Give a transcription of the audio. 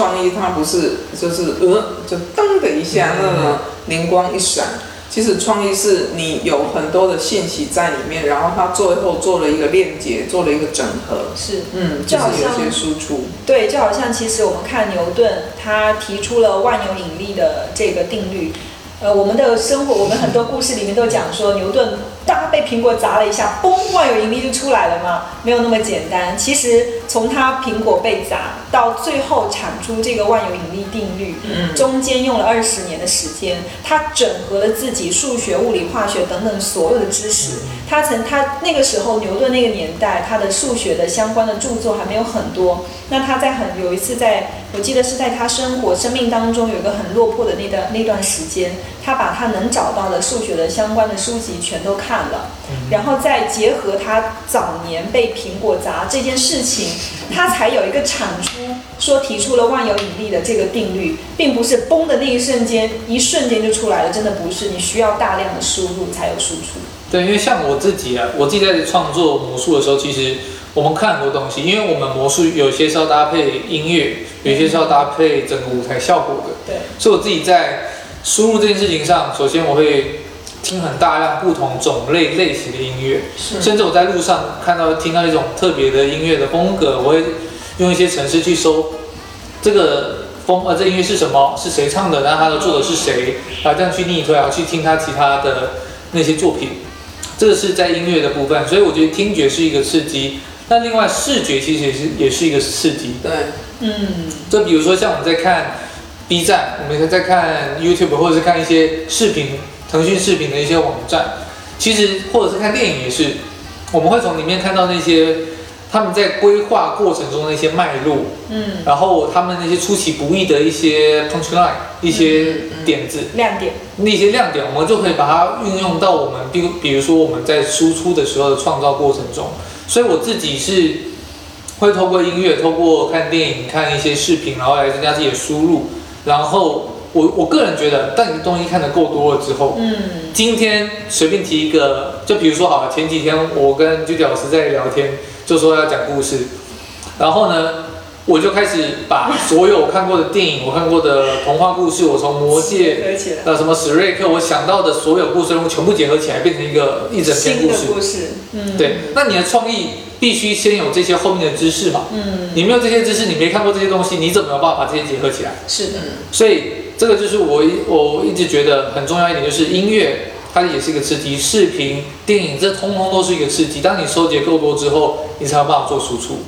创意，它不是就是呃，就噔的一下那种灵光一闪。其实创意是你有很多的信息在里面，然后它最后做了一个链接，做了一个整合。是，嗯，就是有些输出。对，就好像其实我们看牛顿，他提出了万有引力的这个定律。呃，我们的生活，我们很多故事里面都讲说，牛顿当他被苹果砸了一下，嘣，万有引力就出来了嘛，没有那么简单。其实从他苹果被砸到最后产出这个万有引力定律，嗯中间用了二十年的时间，他整合了自己数学、物理、化学等等所有的知识。他曾他那个时候牛顿那个年代，他的数学的相关的著作还没有很多。那他在很有一次在，我记得是在他生活生命当中有一个很落魄的那段那段时间，他把他能找到的数学的相关的书籍全都看了，然后再结合他早年被苹果砸这件事情，他才有一个产出，说提出了万有引力的这个定律，并不是崩的那一瞬间，一瞬间就出来了，真的不是，你需要大量的输入才有输出。对，因为像我自己啊，我自己在创作魔术的时候，其实我们看很多东西，因为我们魔术有些是要搭配音乐，有些是要搭配整个舞台效果的，对，所以我自己在输入这件事情上，首先我会听很大量不同种类类型的音乐，是。甚至我在路上看到听到一种特别的音乐的风格，我会用一些程式去搜这个风呃这音乐是什么，是谁唱的，然后它的作者是谁，然后这样去逆推，然后去听他其他的那些作品，这个是在音乐的部分，所以我觉得听觉是一个刺激。那另外视觉其实也是也是一个刺激，对，嗯，就比如说像我们在看 B 站，我们在看 YouTube 或者是看一些视频，腾讯视频的一些网站，其实或者是看电影也是，我们会从里面看到那些他们在规划过程中的一些脉络，嗯，然后他们那些出其不意的一些 punch line，一些点子，亮点，那些亮点，我们就可以把它运用到我们，比如比如说我们在输出的时候的创造过程中。所以我自己是会透过音乐，透过看电影、看一些视频，然后来增加自己的输入。然后我我个人觉得，当你的东西看得够多了之后，嗯，今天随便提一个，就比如说好了，前几天我跟 Judy 老师在聊天，就说要讲故事，然后呢，我就开始把所有我看过的电影、我看过的童话故事，我从魔戒。合起来，那什么史瑞克，我想到的所有故事全部结合起来，变成一个一整篇故事。故事，嗯，对，那你的创意必须先有这些后面的知识嘛。嗯，你没有这些知识，你没看过这些东西，你怎么有办法把这些结合起来？是的，所以这个就是我一我一直觉得很重要一点，就是音乐它也是一个刺激，视频、电影这通通都是一个刺激。当你收集够多之后，你才有办法做输出。